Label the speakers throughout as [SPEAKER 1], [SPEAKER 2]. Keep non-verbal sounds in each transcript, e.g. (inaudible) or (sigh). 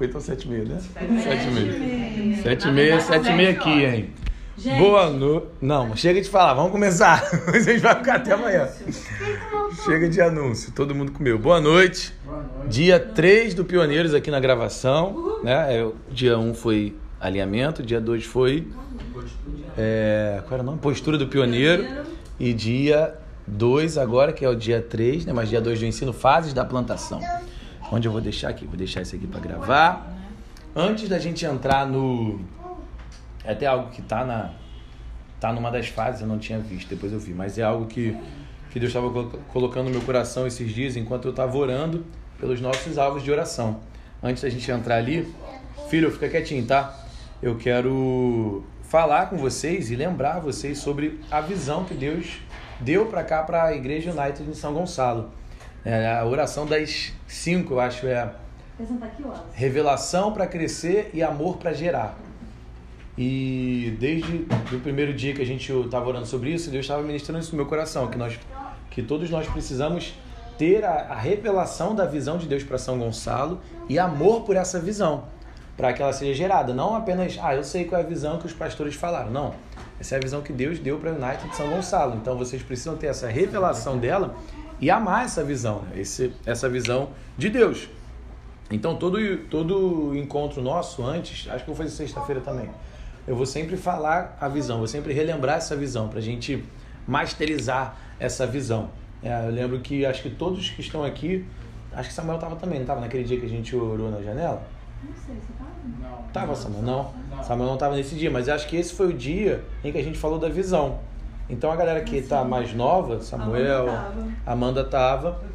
[SPEAKER 1] Então sete e meia, né? Sete e meia. Sete e meia, sete e meia aqui, hein?
[SPEAKER 2] Gente.
[SPEAKER 1] Boa noite. Não, chega de falar, vamos começar. (laughs) A gente vai ficar até amanhã. Chega de anúncio, todo mundo comeu. Boa noite. Dia 3 do Pioneiros aqui na gravação. Né? É, dia 1 foi alinhamento, dia 2 foi. É, qual era o nome? Postura do Pioneiro. E dia 2 agora, que é o dia 3, né? mas dia 2 do ensino, fases da plantação. Onde eu vou deixar aqui? Vou deixar isso aqui para gravar. Antes da gente entrar no. É até algo que tá na. Tá numa das fases, eu não tinha visto, depois eu vi, mas é algo que, que Deus estava colocando no meu coração esses dias enquanto eu estava orando pelos nossos alvos de oração. Antes da gente entrar ali, filho, fica quietinho, tá? Eu quero falar com vocês e lembrar vocês sobre a visão que Deus deu para cá, para a Igreja United em São Gonçalo. É, a oração das cinco, eu acho, é revelação para crescer e amor para gerar. E desde o primeiro dia que a gente estava orando sobre isso, Deus estava ministrando isso no meu coração, que nós, que todos nós precisamos ter a, a revelação da visão de Deus para São Gonçalo e amor por essa visão, para que ela seja gerada. Não apenas, ah, eu sei qual é a visão que os pastores falaram. Não. Essa é a visão que Deus deu para a United de São Gonçalo. Então vocês precisam ter essa revelação dela e amar essa visão, né? Esse, essa visão de Deus. Então todo, todo encontro nosso antes, acho que eu vou fazer sexta-feira também, eu vou sempre falar a visão, vou sempre relembrar essa visão, para a gente masterizar essa visão. É, eu lembro que acho que todos que estão aqui, acho que Samuel estava também, não estava naquele dia que a gente orou na janela?
[SPEAKER 2] Não sei, você tá?
[SPEAKER 3] Não.
[SPEAKER 1] Tava, Samuel? Não. Samuel não estava nesse dia, mas acho que esse foi o dia em que a gente falou da visão. Então a galera que está mais nova, Samuel, Amanda estava,
[SPEAKER 2] Foi o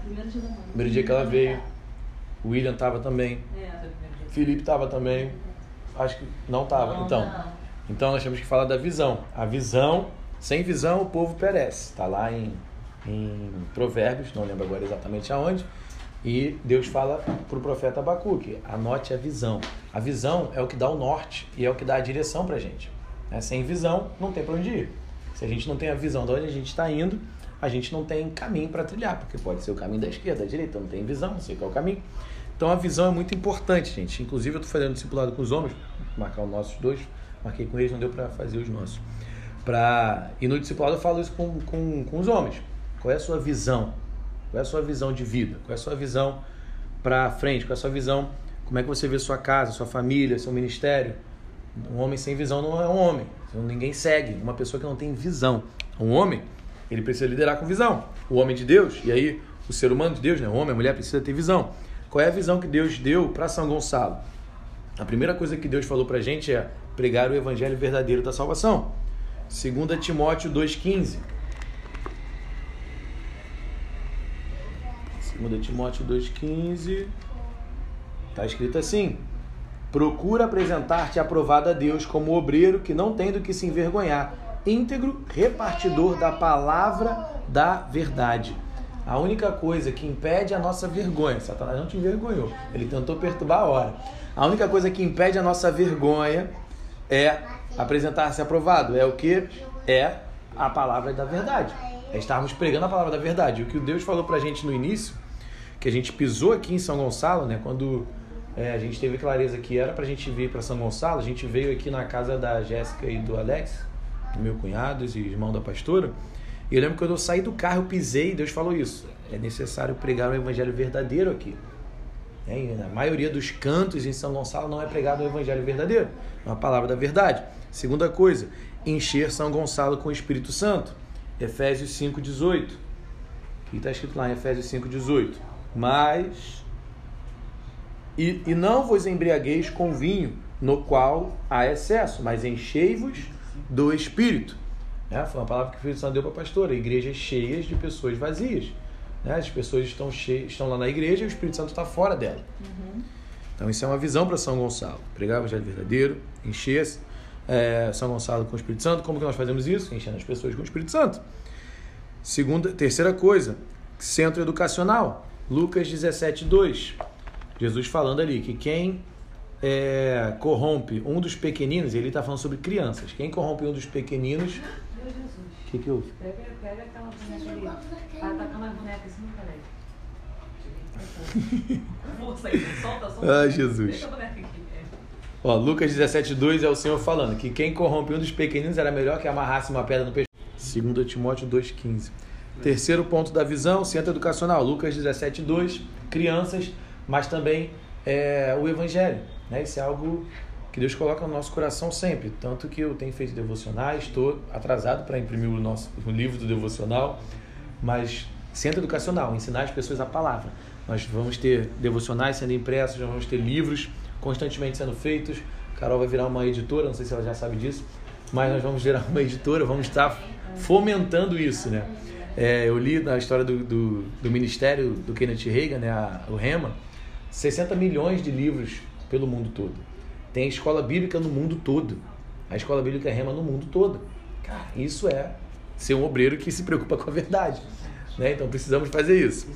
[SPEAKER 2] primeiro dia primeiro dia
[SPEAKER 1] que ela veio, o William estava também,
[SPEAKER 2] É.
[SPEAKER 1] Felipe estava também, acho que não estava. Então, então nós temos que falar da visão. A visão, sem visão o povo perece. Está lá em, em Provérbios, não lembro agora exatamente aonde. E Deus fala para o profeta Abacuque, anote a visão. A visão é o que dá o norte e é o que dá a direção para a gente. Né? Sem visão, não tem para onde ir. Se a gente não tem a visão de onde a gente está indo, a gente não tem caminho para trilhar, porque pode ser o caminho da esquerda, da direita, não tem visão, não sei qual é o caminho. Então a visão é muito importante, gente. Inclusive eu estou fazendo discipulado com os homens, marcar os nossos dois, marquei com eles, não deu para fazer os nossos. Pra... E no discipulado eu falo isso com, com, com os homens. Qual é a sua visão? Qual é a sua visão de vida? Qual é a sua visão para frente? Qual é a sua visão? Como é que você vê sua casa, sua família, seu ministério? Um homem sem visão não é um homem. Então, ninguém segue. Uma pessoa que não tem visão. Um homem, ele precisa liderar com visão. O homem de Deus, e aí o ser humano de Deus, né? o homem, a mulher precisa ter visão. Qual é a visão que Deus deu para São Gonçalo? A primeira coisa que Deus falou para a gente é pregar o evangelho verdadeiro da salvação. 2 Timóteo 2,15. 2 Timóteo 2,15. Está escrito assim: Procura apresentar-te aprovado a Deus como obreiro que não tem do que se envergonhar, íntegro, repartidor da palavra da verdade. A única coisa que impede a nossa vergonha, Satanás não te envergonhou, ele tentou perturbar a hora. A única coisa que impede a nossa vergonha é apresentar-se aprovado. É o que? É a palavra da verdade. É estarmos pregando a palavra da verdade. O que Deus falou pra gente no início, que a gente pisou aqui em São Gonçalo, né? Quando é, a gente teve clareza que era pra gente vir para São Gonçalo, a gente veio aqui na casa da Jéssica e do Alex, meu cunhado e irmão da pastora. E eu lembro que quando eu saí do carro, eu pisei Deus falou isso. É necessário pregar o evangelho verdadeiro aqui. É, na maioria dos cantos em São Gonçalo não é pregado o evangelho verdadeiro, é uma palavra da verdade. Segunda coisa, encher São Gonçalo com o Espírito Santo. Efésios 5,18. O que está escrito lá em Efésios 5,18? Mas. E, e não vos embriagueis com vinho, no qual há excesso, mas enchei-vos do Espírito. Né? Foi uma palavra que o Espírito Santo deu para a pastora. Igrejas cheias de pessoas vazias. Né? As pessoas estão, cheias, estão lá na igreja e o Espírito Santo está fora dela. Então isso é uma visão para São Gonçalo. Pregar o evangelho verdadeiro, encher é, São Gonçalo com o Espírito Santo. Como que nós fazemos isso? Enchendo as pessoas com o Espírito Santo. Segunda, terceira coisa, centro educacional. Lucas 17, 2. Jesus falando ali que quem é, corrompe um dos pequeninos, ele está falando sobre crianças. Quem corrompe um dos pequeninos,
[SPEAKER 2] Meu Jesus.
[SPEAKER 1] o que, que houve?
[SPEAKER 2] Pega, pega aquela boneca ali. Vai atacar mais boneca assim, peraí. (laughs)
[SPEAKER 3] Força aí, solta, solta.
[SPEAKER 1] Ai, Jesus.
[SPEAKER 3] Deixa a boneca aqui. É.
[SPEAKER 1] Ó, Lucas 17,2 é o Senhor falando que quem corrompe um dos pequeninos era melhor que amarrasse uma pedra no pescoço. 2 Timóteo 2,15. Terceiro ponto da visão, centro educacional. Lucas 17,2, crianças, mas também é, o evangelho. Né? Isso é algo que Deus coloca no nosso coração sempre. Tanto que eu tenho feito devocionais, estou atrasado para imprimir o nosso o livro do devocional, mas centro educacional, ensinar as pessoas a palavra. Nós vamos ter devocionais sendo impressos, nós vamos ter livros constantemente sendo feitos. Carol vai virar uma editora, não sei se ela já sabe disso, mas nós vamos virar uma editora, vamos estar fomentando isso, né? É, eu li na história do, do, do, ministério do Kenneth Reagan, né, a, o Rema, 60 milhões de livros pelo mundo todo. Tem escola bíblica no mundo todo. A escola bíblica Rema no mundo todo. Cara, isso é ser um obreiro que se preocupa com a verdade. Né? Então precisamos fazer isso.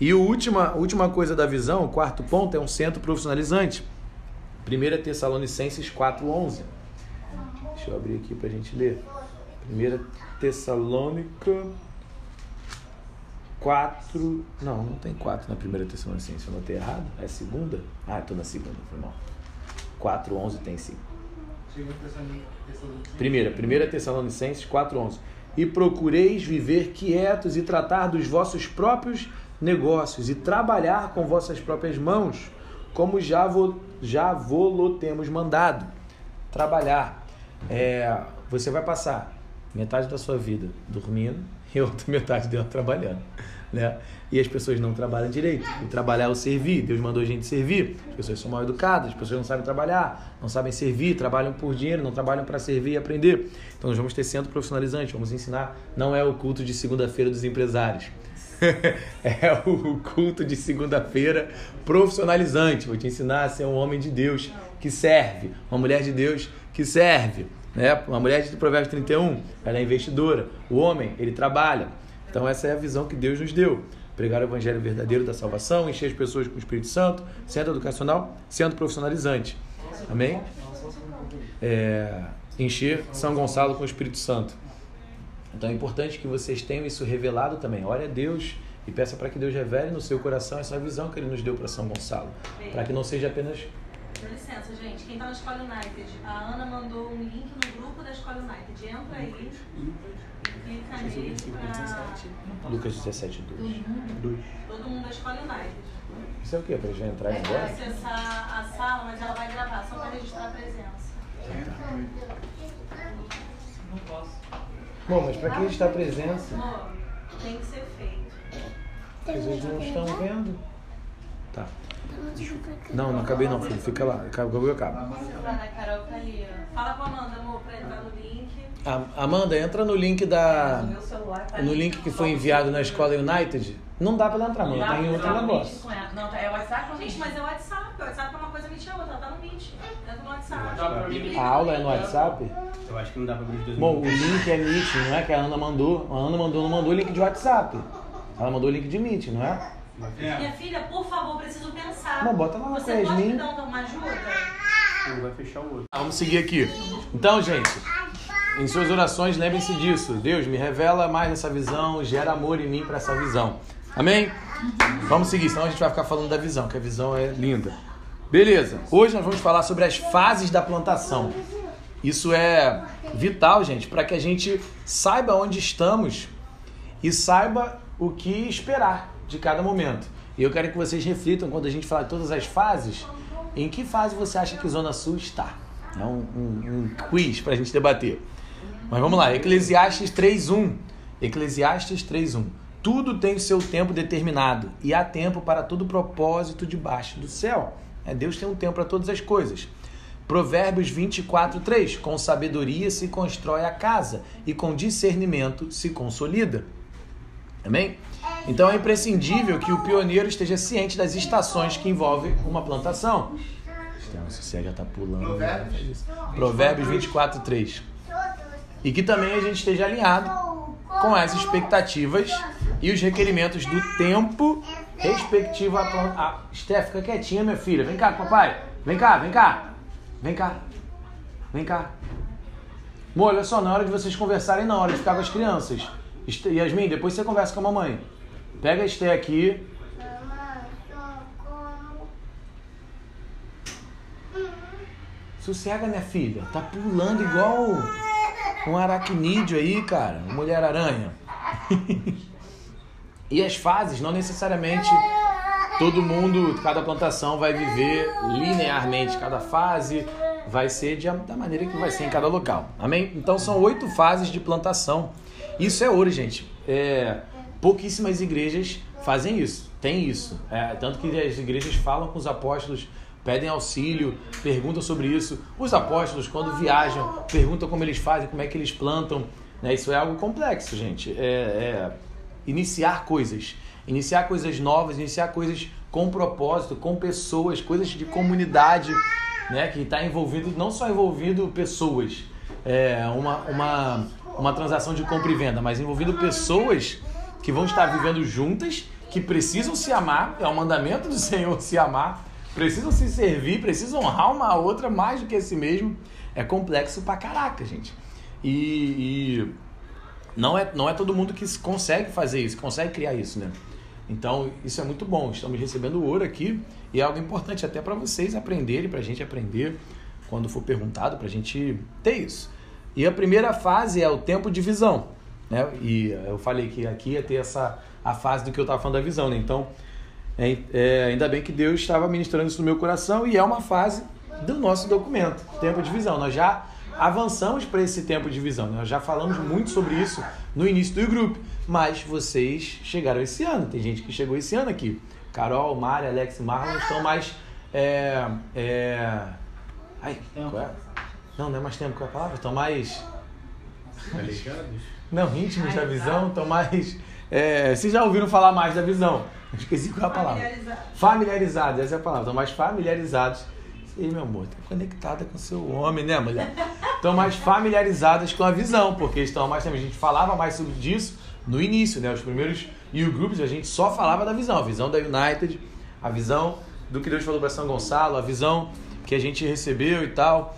[SPEAKER 1] E a última, última coisa da visão, o quarto ponto, é um centro profissionalizante. 1 Tessalonicenses 4,11. Deixa eu abrir aqui para a gente ler. 1 Tessalônica 4. Não, não tem 4 na primeira Tessalonicenses. Eu notei errado? É segunda? Ah, estou na segunda, foi mal. 4, 11 tem sim. Primeira, primeira Tessalonicenses 4, 11. E procureis viver quietos e tratar dos vossos próprios negócios e trabalhar com vossas próprias mãos, como já vou, já vou temos mandado. Trabalhar. É, você vai passar metade da sua vida dormindo e outra metade dela trabalhando né? E as pessoas não trabalham direito. E trabalhar é o servir. Deus mandou a gente servir. As pessoas são mal educadas, as pessoas não sabem trabalhar, não sabem servir, trabalham por dinheiro, não trabalham para servir e aprender. Então nós vamos ter centro profissionalizante, vamos ensinar. Não é o culto de segunda-feira dos empresários. (laughs) é o culto de segunda-feira profissionalizante. Vou te ensinar a ser um homem de Deus que serve, uma mulher de Deus que serve. Né? Uma mulher de Provérbios 31, ela é investidora. O homem, ele trabalha. Então essa é a visão que Deus nos deu. Pregar o evangelho verdadeiro da salvação, encher as pessoas com o Espírito Santo, centro educacional, centro profissionalizante. Amém? É, encher São Gonçalo com o Espírito Santo. Então é importante que vocês tenham isso revelado também. Ore a Deus e peça para que Deus revele no seu coração essa visão que Ele nos deu para São Gonçalo. Para que não seja apenas.
[SPEAKER 3] Com licença, gente. Quem está na Escola United, a Ana mandou um link no grupo da Escola United. Entra aí.
[SPEAKER 1] Lucas 17, 2. 2.
[SPEAKER 3] Todo mundo da escola United.
[SPEAKER 1] Isso é o quê? Para já entrar
[SPEAKER 3] é
[SPEAKER 1] agora?
[SPEAKER 3] É acessar a sala, mas ela vai gravar, só para registrar a presença.
[SPEAKER 2] Não posso.
[SPEAKER 1] Bom, mas para que registrar a presença?
[SPEAKER 3] Amor, tem que ser feito.
[SPEAKER 1] Vocês não estão vendo. Tá. Não, não acabei não, filho. Fica lá. Acabou, acaba.
[SPEAKER 3] Tá. Fala com a Amanda, amor, para entrar no link.
[SPEAKER 1] Amanda, entra no link da.
[SPEAKER 3] Meu celular tá
[SPEAKER 1] No link que foi enviado na escola United. Não dá pra ela entrar, mano. Tá em outro negócio.
[SPEAKER 3] Não, tá, é o WhatsApp Gente, mas é o WhatsApp. O WhatsApp é uma coisa, Meet é outra. Ela tá no Meet. Entra no WhatsApp.
[SPEAKER 1] A aula é no WhatsApp?
[SPEAKER 4] Eu acho que não dá pra abrir os dois
[SPEAKER 1] Bom, o link é Meet, não é que a Ana mandou. A Ana mandou, não mandou o link de WhatsApp. Ela mandou o link de Meet, não é?
[SPEAKER 3] Minha filha, por favor, preciso pensar.
[SPEAKER 1] Não, bota lá na
[SPEAKER 3] Você pode me dar uma ajuda?
[SPEAKER 4] Um vai fechar o outro.
[SPEAKER 1] Vamos seguir aqui. Então, gente, em suas orações, lembrem-se disso. Deus me revela mais essa visão, gera amor em mim para essa visão. Amém? Vamos seguir, senão a gente vai ficar falando da visão, que a visão é linda. Beleza. Hoje nós vamos falar sobre as fases da plantação. Isso é vital, gente, para que a gente saiba onde estamos e saiba o que esperar de cada momento. E eu quero que vocês reflitam quando a gente falar de todas as fases, em que fase você acha que Zona Sul está? É um, um, um quiz para a gente debater. Mas vamos lá, Eclesiastes 3.1. Eclesiastes 3.1. Tudo tem o seu tempo determinado e há tempo para todo propósito debaixo do céu. É, Deus tem um tempo para todas as coisas. Provérbios 24.3. Com sabedoria se constrói a casa e com discernimento se consolida. Amém? Então é imprescindível que o pioneiro esteja ciente das estações que envolvem uma plantação. Então, se você já está pulando, né? Provérbios 24, 3. E que também a gente esteja alinhado com as expectativas e os requerimentos do tempo respectivo à planta. Ah, Steph, fica quietinha, minha filha. Vem cá, papai. Vem cá, vem cá. Vem cá. Vem cá. Amor, olha só, na hora de vocês conversarem, na hora de ficar com as crianças. Yasmin, depois você conversa com a mamãe. Pega a Esté aqui. Sossega, né, filha? Tá pulando igual um aracnídeo aí, cara. Mulher-aranha. (laughs) e as fases, não necessariamente todo mundo, cada plantação vai viver linearmente cada fase vai ser de, da maneira que vai ser em cada local. Amém? Então são oito fases de plantação. Isso é ouro, gente. É, pouquíssimas igrejas fazem isso, tem isso. É, tanto que as igrejas falam com os apóstolos, pedem auxílio, perguntam sobre isso. Os apóstolos, quando viajam, perguntam como eles fazem, como é que eles plantam. Né? Isso é algo complexo, gente. É, é iniciar coisas, iniciar coisas novas, iniciar coisas com propósito, com pessoas, coisas de comunidade, né? Que está envolvido, não só envolvido pessoas, é, uma, uma, uma transação de compra e venda, mas envolvido pessoas que vão estar vivendo juntas, que precisam se amar, é o mandamento do (laughs) Senhor se amar, precisam se servir, precisam honrar uma a outra mais do que a si mesmo. É complexo pra caraca, gente. E, e não, é, não é todo mundo que consegue fazer isso, consegue criar isso, né? Então, isso é muito bom. Estamos recebendo ouro aqui e é algo importante até para vocês aprenderem, para a gente aprender quando for perguntado, para a gente ter isso. E a primeira fase é o tempo de visão. Né? E eu falei que aqui ia ter essa, a fase do que eu estava falando da visão. Né? Então, é, é, ainda bem que Deus estava ministrando isso no meu coração e é uma fase do nosso documento, tempo de visão. Nós já avançamos para esse tempo de visão. Nós já falamos muito sobre isso no início do grupo, mas vocês chegaram esse ano. Tem gente que chegou esse ano aqui. Carol, Mari, Alex e Marlon estão mais. É, é... Ai, qual é? Não, não é mais tempo, qual é a palavra? Estão mais. Não, íntimos da visão, estão mais. É, vocês já ouviram falar mais da visão? Esqueci qual é a palavra.
[SPEAKER 3] Familiarizado.
[SPEAKER 1] Familiarizados, essa é a palavra. Estão mais familiarizados. Ei, meu amor, tá conectada com seu homem, né, mulher? Estão mais familiarizadas com a visão, porque estão mais tempo. A gente falava mais sobre disso no início, né? Os primeiros e grupos a gente só falava da visão, a visão da United, a visão do que Deus falou para São Gonçalo, a visão que a gente recebeu e tal.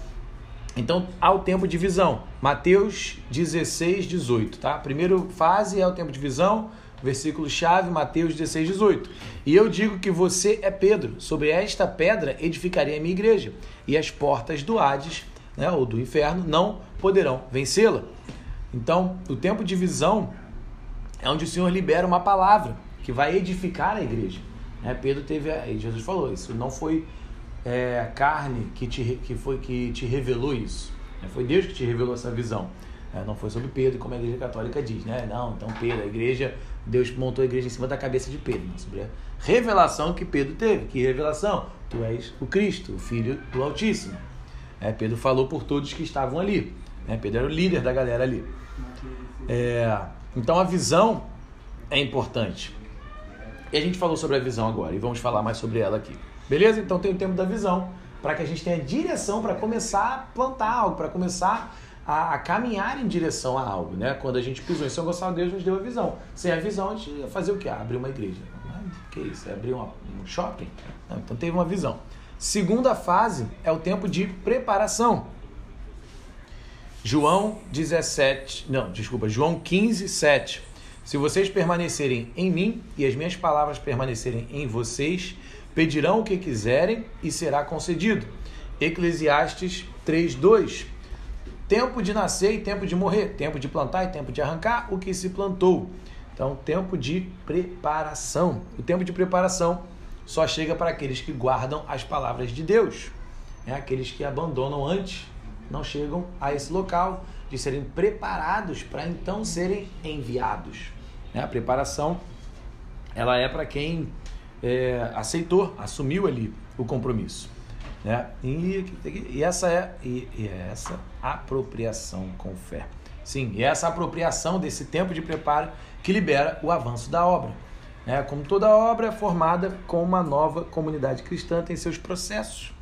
[SPEAKER 1] Então, há o tempo de visão. Mateus 16, 18, tá? Primeira fase é o tempo de visão, versículo chave, Mateus 16, 18. E eu digo que você é Pedro, sobre esta pedra edificarei a minha igreja, e as portas do Hades, né, ou do inferno, não poderão vencê-la. Então, o tempo de visão é onde o Senhor libera uma palavra que vai edificar a igreja. Né? Pedro teve, Jesus falou, isso não foi é, carne que te, que, foi, que te revelou isso. Né? Foi Deus que te revelou essa visão. É, não foi sobre Pedro, como a igreja católica diz, né? Não, então Pedro, a igreja, Deus montou a igreja em cima da cabeça de Pedro. Não, sobre a revelação que Pedro teve. Que revelação? Tu és o Cristo, o Filho do Altíssimo. É, Pedro falou por todos que estavam ali. Né? Pedro era o líder da galera ali. É, então a visão é importante. E a gente falou sobre a visão agora e vamos falar mais sobre ela aqui. Beleza? Então tem o tempo da visão para que a gente tenha direção para começar a plantar algo, para começar a, a, caminhar em direção a algo, né? Quando a gente pisou em São Gonçalo, Deus nos deu a visão. Sem a visão, a gente ia fazer o quê? Abrir uma igreja. Que isso? É abrir uma, um shopping? Não, então teve uma visão. Segunda fase é o tempo de preparação. João 17, não, desculpa, João 15, 7. Se vocês permanecerem em mim e as minhas palavras permanecerem em vocês, pedirão o que quiserem e será concedido. Eclesiastes 3, 2. Tempo de nascer e tempo de morrer, tempo de plantar e tempo de arrancar o que se plantou. Então, tempo de preparação. O tempo de preparação só chega para aqueles que guardam as palavras de Deus. É aqueles que abandonam antes não chegam a esse local de serem preparados para então serem enviados. Né? A preparação ela é para quem é, aceitou, assumiu ali o compromisso. Né? E, e essa é e, e é essa apropriação com fé. Sim, e é essa apropriação desse tempo de preparo que libera o avanço da obra. Né? Como toda obra é formada com uma nova comunidade cristã tem seus processos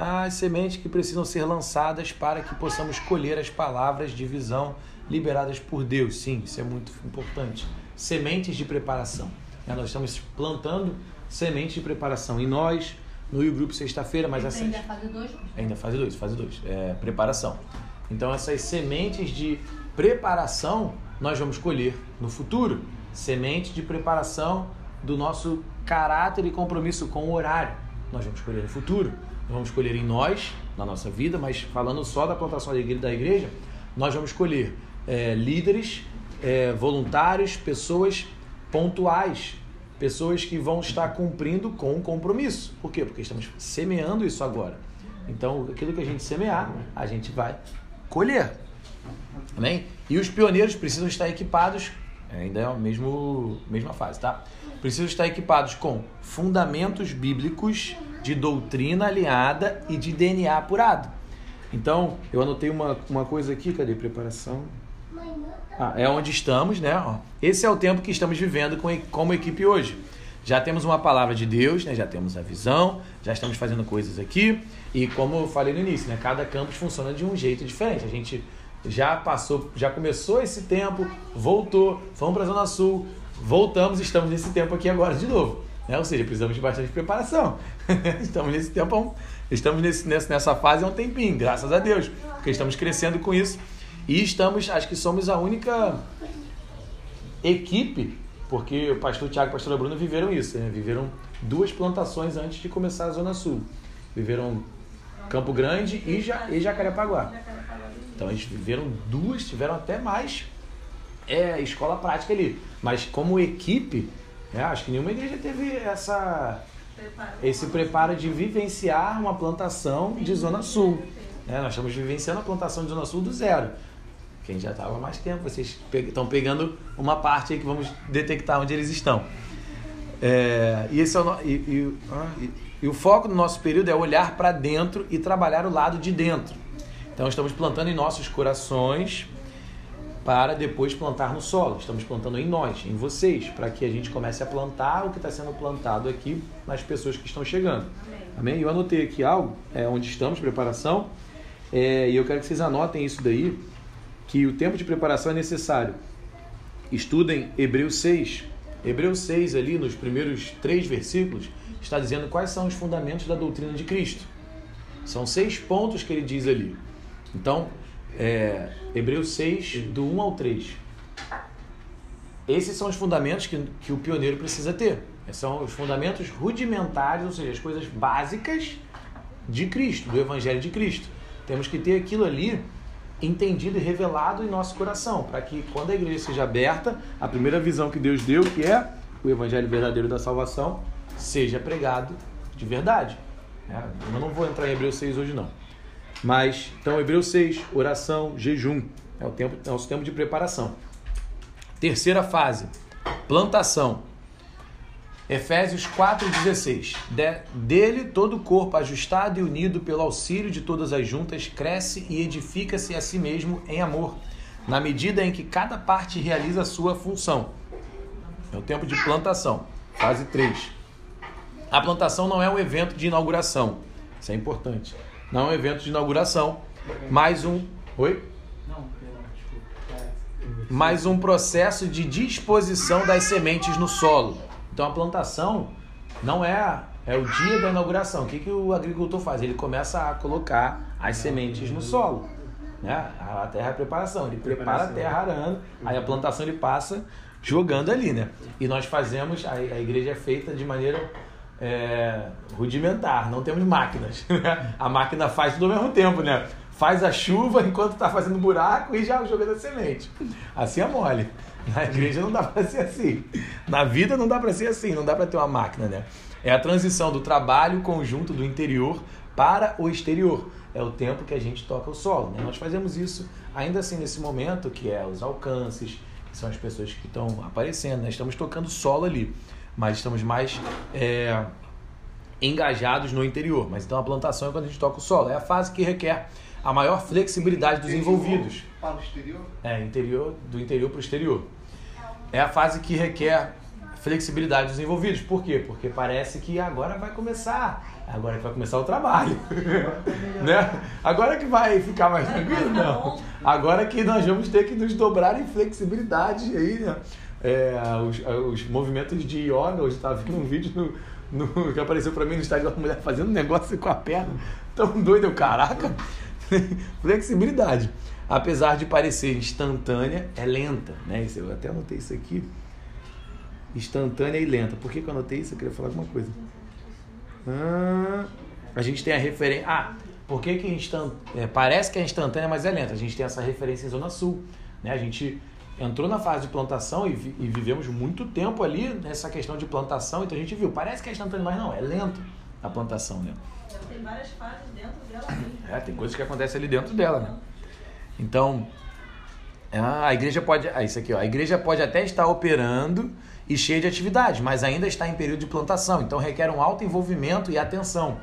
[SPEAKER 1] as sementes que precisam ser lançadas para que possamos colher as palavras de visão liberadas por Deus. Sim, isso é muito importante. Sementes de preparação. É, nós estamos plantando sementes de preparação. E nós, no Rio Grupo sexta-feira, mas essa.
[SPEAKER 2] Ainda fase 2?
[SPEAKER 1] Ainda fase 2, fase 2. É, preparação. Então, essas sementes de preparação nós vamos colher no futuro. Semente de preparação do nosso caráter e compromisso com o horário nós vamos colher no futuro. Vamos colher em nós, na nossa vida, mas falando só da plantação da igreja, nós vamos colher é, líderes, é, voluntários, pessoas pontuais, pessoas que vão estar cumprindo com o compromisso. Por quê? Porque estamos semeando isso agora. Então, aquilo que a gente semear, a gente vai colher. Amém? E os pioneiros precisam estar equipados, ainda é a mesmo, mesma fase, tá? Precisam estar equipados com fundamentos bíblicos de doutrina alinhada e de DNA apurado. Então, eu anotei uma, uma coisa aqui, cadê preparação? Ah, é onde estamos, né? Ó, esse é o tempo que estamos vivendo com, como equipe hoje. Já temos uma palavra de Deus, né? já temos a visão, já estamos fazendo coisas aqui. E como eu falei no início, né? cada campus funciona de um jeito diferente. A gente já passou, já começou esse tempo, voltou, fomos para a Zona Sul, voltamos, estamos nesse tempo aqui agora de novo. Né? Ou seja, precisamos de bastante preparação. (laughs) estamos nesse tempo, estamos nesse, nessa fase há um tempinho, graças a Deus, porque estamos crescendo com isso. E estamos, acho que somos a única equipe, porque o pastor Tiago e a pastora Bruna viveram isso, né? viveram duas plantações antes de começar a Zona Sul. Viveram Campo Grande e, ja, e Jacarepaguá. Então eles viveram duas, tiveram até mais é, escola prática ali. Mas como equipe, né, acho que nenhuma igreja teve essa, esse preparo de vivenciar uma plantação de Zona Sul. Né? Nós estamos vivenciando a plantação de Zona Sul do zero. Quem já estava há mais tempo, vocês estão pegando uma parte aí que vamos detectar onde eles estão. É, e, esse é o, e, e, e, e o foco do nosso período é olhar para dentro e trabalhar o lado de dentro. Então estamos plantando em nossos corações para depois plantar no solo. Estamos plantando em nós, em vocês, para que a gente comece a plantar o que está sendo plantado aqui nas pessoas que estão chegando. Amém? Amém? Eu anotei aqui algo, é, onde estamos, preparação, é, e eu quero que vocês anotem isso daí, que o tempo de preparação é necessário. Estudem Hebreus 6. Hebreus 6 ali, nos primeiros três versículos, está dizendo quais são os fundamentos da doutrina de Cristo. São seis pontos que ele diz ali. Então, é, Hebreus 6, do 1 ao 3. Esses são os fundamentos que, que o pioneiro precisa ter. São os fundamentos rudimentares, ou seja, as coisas básicas de Cristo, do Evangelho de Cristo. Temos que ter aquilo ali entendido e revelado em nosso coração, para que quando a igreja seja aberta, a primeira visão que Deus deu, que é o Evangelho verdadeiro da salvação, seja pregado de verdade. É, eu não vou entrar em Hebreus 6 hoje não. Mas, então, Hebreus 6, oração, jejum. É o tempo, é nosso tempo de preparação. Terceira fase, plantação. Efésios 4,16. De, dele todo o corpo, ajustado e unido pelo auxílio de todas as juntas, cresce e edifica-se a si mesmo em amor, na medida em que cada parte realiza a sua função. É o tempo de plantação. Fase 3. A plantação não é um evento de inauguração. Isso é importante. Não é um evento de inauguração, mais um. Oi? Mais um processo de disposição das sementes no solo. Então a plantação não é é o dia da inauguração. O que, que o agricultor faz? Ele começa a colocar as sementes no solo. Né? A terra é a preparação. Ele prepara a terra arando, aí a plantação ele passa jogando ali. Né? E nós fazemos, a, a igreja é feita de maneira é, rudimentar, não temos máquinas. (laughs) Né? A máquina faz tudo ao mesmo tempo, né? Faz a chuva enquanto está fazendo buraco e já jogando a semente. Assim é mole. Na igreja não dá para ser assim. Na vida não dá para ser assim, não dá para ter uma máquina, né? É a transição do trabalho conjunto do interior para o exterior. É o tempo que a gente toca o solo. Né? Nós fazemos isso ainda assim nesse momento, que é os alcances, que são as pessoas que estão aparecendo. Né? Estamos tocando solo ali mas estamos mais é, engajados no interior. Mas então a plantação é quando a gente toca o solo. É a fase que requer a maior flexibilidade dos envolvidos.
[SPEAKER 5] Para o exterior?
[SPEAKER 1] É, interior, do interior para o exterior. É a fase que requer flexibilidade dos envolvidos. Por quê? Porque parece que agora vai começar, agora que vai começar o trabalho. (laughs) né? Agora que vai ficar mais tranquilo? Não. Agora que nós vamos ter que nos dobrar em flexibilidade aí, né? É, os, os, movimentos de yoga. Hoje estava vendo um vídeo no, no, que apareceu para mim no Instagram, uma mulher fazendo um negócio com a perna. Tão doido, eu, caraca. (laughs) Flexibilidade. Apesar de parecer instantânea, é lenta. Né? Eu até anotei isso aqui. Instantânea e lenta. Por que, que eu anotei isso? Eu queria falar alguma coisa. Hum, a gente tem a referência. Ah, por que, que instan... é, parece que é instantânea, mas é lenta? A gente tem essa referência em Zona Sul. Né? A gente entrou na fase de plantação e, vi- e vivemos muito tempo ali nessa questão de plantação, então a gente viu, parece que é instantâneo, mas não, é lento a plantação. Né?
[SPEAKER 3] Ela tem várias fases dentro dela mesmo.
[SPEAKER 1] É, tem coisas que acontecem ali dentro dela, né? Então, ah, a igreja pode. Ah, isso aqui, ó. A igreja pode até estar operando e cheia de atividades, mas ainda está em período de plantação. Então requer um alto envolvimento e atenção.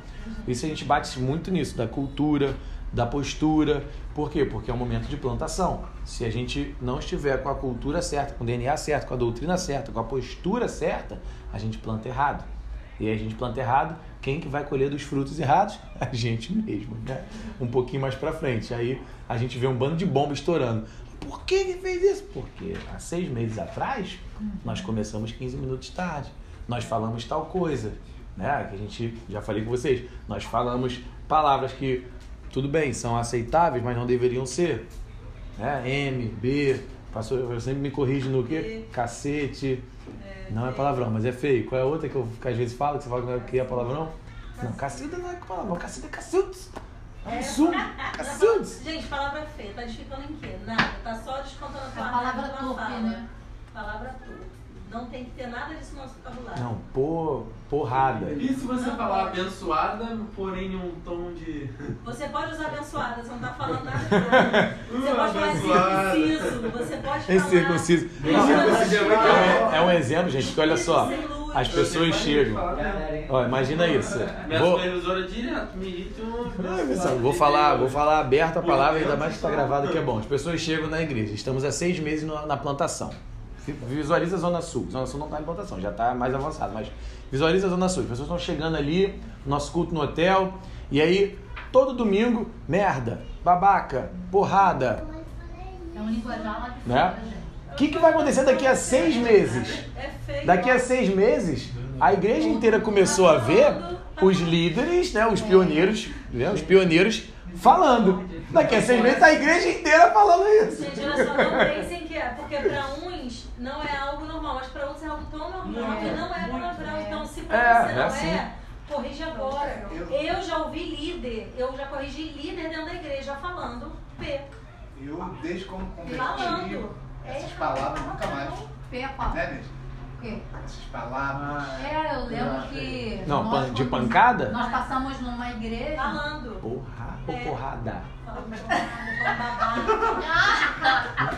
[SPEAKER 1] Isso a gente bate muito nisso, da cultura, da postura. Por quê? Porque é um momento de plantação. Se a gente não estiver com a cultura certa, com o DNA certo, com a doutrina certa, com a postura certa, a gente planta errado. E aí a gente planta errado, quem que vai colher dos frutos errados? (laughs) A gente mesmo, né? Um pouquinho mais pra frente. Aí a gente vê um bando de bomba estourando. Por que que fez isso? Porque há seis meses atrás, nós começamos 15 minutos tarde. Nós falamos tal coisa, né? Que a gente, já falei com vocês, nós falamos palavras que, tudo bem, são aceitáveis, mas não deveriam ser. Né? M, B, pastor, eu sempre me corrige no quê? Cacete. Não é palavrão, mas é feio. Qual é a outra que eu que às vezes falo, que você fala que não é- que é palavrão? Não, caceta não é palavrão, caceta é cacete. Absurdo, cacete.
[SPEAKER 3] Gente, palavra feia, tá edificando em quê? Nada, tá só descontando a
[SPEAKER 5] É palavra
[SPEAKER 3] raiva, tua
[SPEAKER 5] torpe, né?
[SPEAKER 3] Palavra torpe. Não tem que ter nada disso no nosso vocabulário.
[SPEAKER 1] Não, por, porrada.
[SPEAKER 6] E se você falar abençoada, porém em um tom de.
[SPEAKER 3] Você pode usar abençoada, você não tá falando nada de (laughs) Você pode falar circunciso, você pode falar...
[SPEAKER 1] Esse circunciso. É, é um exemplo, gente, que olha só. As pessoas chegam. Ó, imagina isso.
[SPEAKER 6] Minha
[SPEAKER 1] Vou,
[SPEAKER 6] supervisora direto
[SPEAKER 1] pessoal, vou falar, vou falar aberto a palavra, ainda mais que está gravado que é bom. As pessoas chegam na igreja. Estamos há seis meses na plantação. Visualiza a Zona Sul. Zona Sul não está em plantação, já está mais avançado, mas visualiza a Zona Sul. As pessoas estão chegando ali, nosso culto no hotel, e aí, todo domingo, merda, babaca, porrada.
[SPEAKER 5] É um linguajar lá de
[SPEAKER 1] Né? O que, que vai acontecer daqui a seis meses?
[SPEAKER 3] É.
[SPEAKER 1] Daqui a seis meses, a igreja inteira começou a ver os líderes, né, os pioneiros, né, os pioneiros falando. Daqui a seis meses, a igreja inteira falando isso.
[SPEAKER 3] Gente, olha só, não pensem que é, porque pra uns não é algo normal, mas pra outros é algo tão normal que não é palavrão. Então, se pra
[SPEAKER 1] É,
[SPEAKER 3] você
[SPEAKER 1] é
[SPEAKER 3] não
[SPEAKER 1] assim.
[SPEAKER 3] é, corrige agora. Eu já ouvi líder, eu já corrigi líder dentro da igreja falando P.
[SPEAKER 7] Eu, desde quando
[SPEAKER 3] Falando.
[SPEAKER 7] essas palavras, nunca mais.
[SPEAKER 5] Pepa.
[SPEAKER 7] Né, Nete?
[SPEAKER 5] O quê?
[SPEAKER 7] Essas palavras.
[SPEAKER 5] É, eu lembro que.
[SPEAKER 1] Não,
[SPEAKER 5] nós,
[SPEAKER 1] de pancada?
[SPEAKER 5] Nós passamos numa igreja.
[SPEAKER 3] Falando.
[SPEAKER 1] Porra ou porrada?
[SPEAKER 3] Falando babado,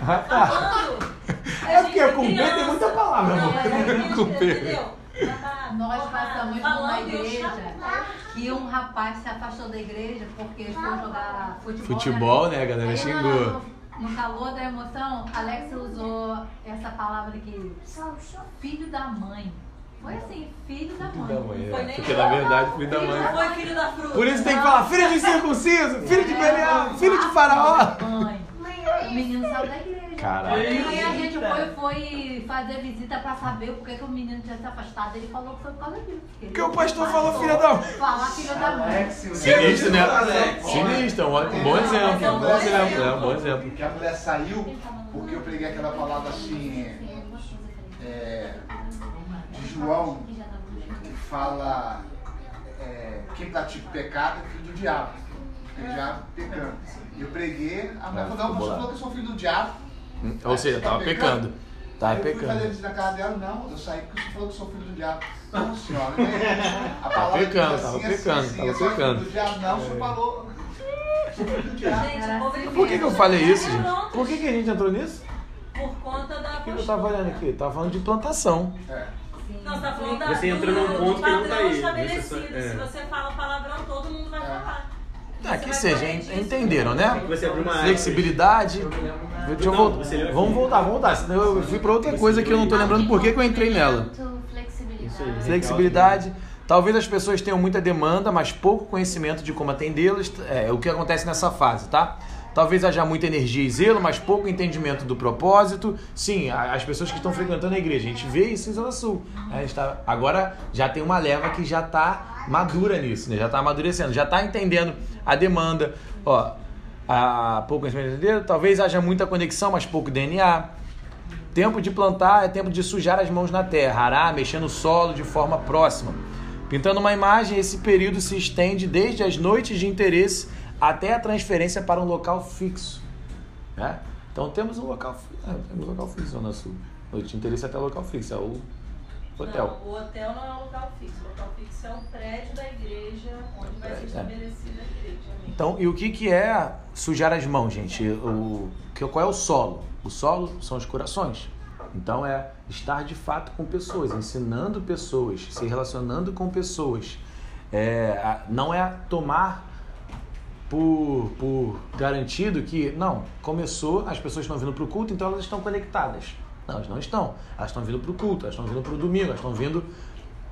[SPEAKER 1] Ah, (laughs) tá.
[SPEAKER 3] falando. A
[SPEAKER 1] É porque
[SPEAKER 3] é
[SPEAKER 1] com P tem muita palavra,
[SPEAKER 3] Não,
[SPEAKER 1] amor.
[SPEAKER 3] mas é criança,
[SPEAKER 1] Com?
[SPEAKER 3] Babado,
[SPEAKER 5] Nós passamos numa igreja que um rapaz se afastou da igreja porque ele foi jogar futebol.
[SPEAKER 1] Futebol, né, a galera xingou.
[SPEAKER 5] No, no calor da emoção, Alex usou essa palavra aqui, filho da mãe. Foi assim, filho da mãe.
[SPEAKER 3] Foi nem
[SPEAKER 1] Porque na verdade, filho da mãe.
[SPEAKER 3] foi filho da fruta.
[SPEAKER 1] Por isso tem que falar filho de circunciso, filho de Belial, filho de faraó.
[SPEAKER 5] Mãe. O menino saiu da igreja.
[SPEAKER 1] Caralho.
[SPEAKER 5] Aí a gente foi, foi fazer visita pra saber por que, o menino tinha se afastado. Ele falou que foi por causa disso.
[SPEAKER 1] Porque o pastor falou filha da mãe.
[SPEAKER 5] Falar filho da mãe.
[SPEAKER 1] Sinistro, né? Sinistro, é um bom exemplo, um bom exemplo, é um bom exemplo.
[SPEAKER 7] Que a mulher saiu porque eu preguei aquela palavra assim. é, João, que fala. é, quem pratica o pecado é filho do diabo. Ele já pecando. E eu preguei, a mulher falou: não, o pastor falou que eu sou filho do diabo.
[SPEAKER 1] Ou seja, tava pecando. Tava
[SPEAKER 7] Aí eu fui fazer
[SPEAKER 1] pecando.
[SPEAKER 7] visita na casa dela, não, eu saí porque você falou que eu sou filho do diabo. Não, senhora, né? A palavra
[SPEAKER 1] pecando,
[SPEAKER 7] diz
[SPEAKER 1] tava
[SPEAKER 7] assim,
[SPEAKER 1] pecando,
[SPEAKER 7] assim,
[SPEAKER 1] tava
[SPEAKER 7] eu sou
[SPEAKER 1] pecando.
[SPEAKER 7] filho do diabo, não, o senhor falou. Sou filho do diabo.
[SPEAKER 3] Gente, o
[SPEAKER 1] Por que, que eu falei isso, gente? Por que, que a gente entrou nisso?
[SPEAKER 3] Por conta da
[SPEAKER 1] O que, que eu tava olhando aqui? Tava falando de plantação.
[SPEAKER 7] É.
[SPEAKER 3] Não, você tá falando da,
[SPEAKER 6] Você entrou
[SPEAKER 3] do,
[SPEAKER 6] num ponto que não tá aí.
[SPEAKER 3] estabelecido.
[SPEAKER 6] Você só- é.
[SPEAKER 3] Se você fala palavrão, todo mundo vai falar.
[SPEAKER 1] Ah,
[SPEAKER 3] Você
[SPEAKER 1] que
[SPEAKER 3] vai
[SPEAKER 1] seja, en- entenderam, né?
[SPEAKER 6] Você abriu uma
[SPEAKER 1] Flexibilidade. Deixa eu
[SPEAKER 6] Não,
[SPEAKER 1] voltar.
[SPEAKER 6] você leu
[SPEAKER 1] Vamos
[SPEAKER 6] aqui.
[SPEAKER 1] voltar, vamos voltar. Senão eu fui pra outra coisa que eu não tô lembrando por que que eu entrei nela.
[SPEAKER 6] Isso aí.
[SPEAKER 1] Flexibilidade. Talvez as pessoas tenham muita demanda, mas pouco conhecimento de como atendê-las. É o que acontece nessa fase, tá? Talvez haja muita energia e zelo, mas pouco entendimento do propósito. Sim, as pessoas que estão frequentando a igreja, a gente vê isso em Zona Sul. né? Tá- agora já tem uma leva que já está madura nisso, né? já está amadurecendo, já está entendendo a demanda. Ó, a pouco entender, talvez haja muita conexão, mas pouco DNA. Tempo de plantar é tempo de sujar as mãos na terra, arar, mexer no solo de forma próxima. Pintando uma imagem, esse período se estende desde as noites de interesse até a transferência para um local fixo. Né? Então temos um local, é, temos um local fixo Zona Sul. Noite de interesse até local fixo, é o hotel.
[SPEAKER 3] Não, o hotel não é um local fixo. O local fixo é o prédio da igreja onde vai ser
[SPEAKER 1] é.
[SPEAKER 3] estabelecida a igreja. amém?
[SPEAKER 1] Então, e o que, que é sujar as mãos, gente? O, que, qual é o solo? O solo são os corações. Então, é estar de fato com pessoas, ensinando pessoas, se relacionando com pessoas. É, não é tomar por, por garantido que, não, começou, as pessoas estão vindo para o culto, então elas estão conectadas. Não, elas não estão. Elas estão vindo para o culto, elas estão vindo para o domingo, elas estão vindo